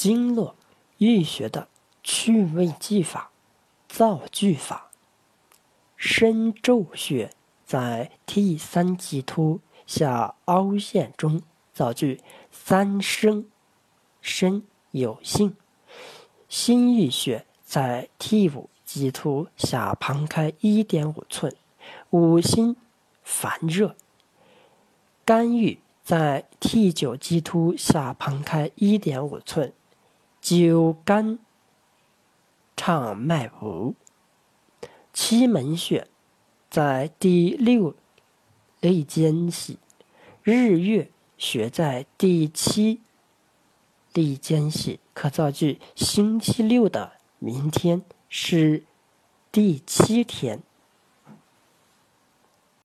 经络易学的趣味技法，造句法。深皱穴在 T 三棘突下凹陷中，造句三生，生有幸。心俞穴在 T 五棘突下旁开一点五寸，五心烦热。肝郁在 T 九棘突下旁开一点五寸，九肝畅脉浮。期门穴在第六肋间隙，日月穴在第七肋间隙。可造句：星期六的明天是第七天。